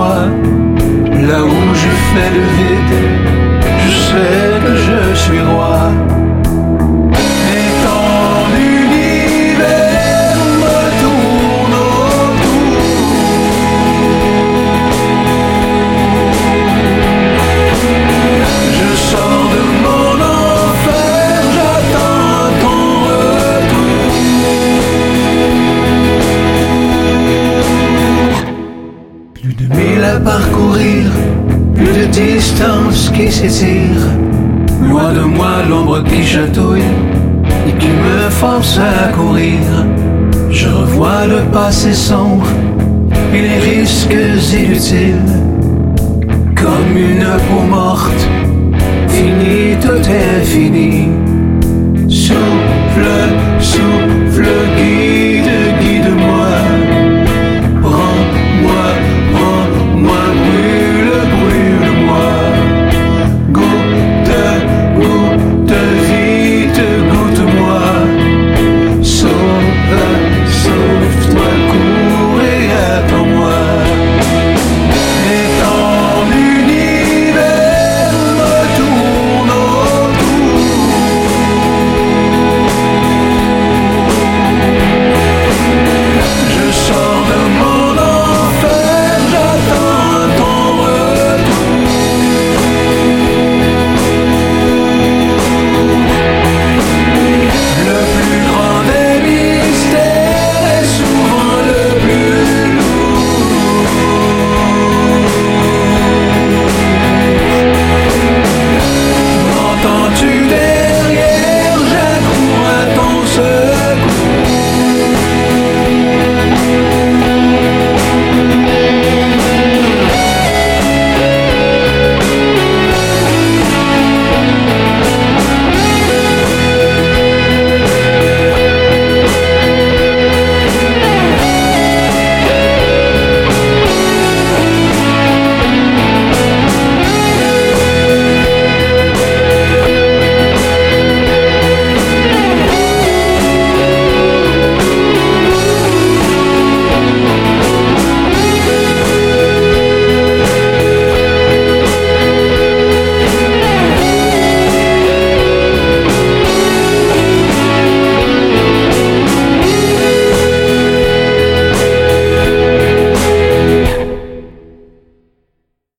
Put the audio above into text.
là où je fais le vide, je sais que je suis roi. Qui s'étire. Loin de moi l'ombre qui chatouille et qui me force à courir. Je revois le passé sombre et les risques inutiles. Comme une peau morte, fini, tout est fini.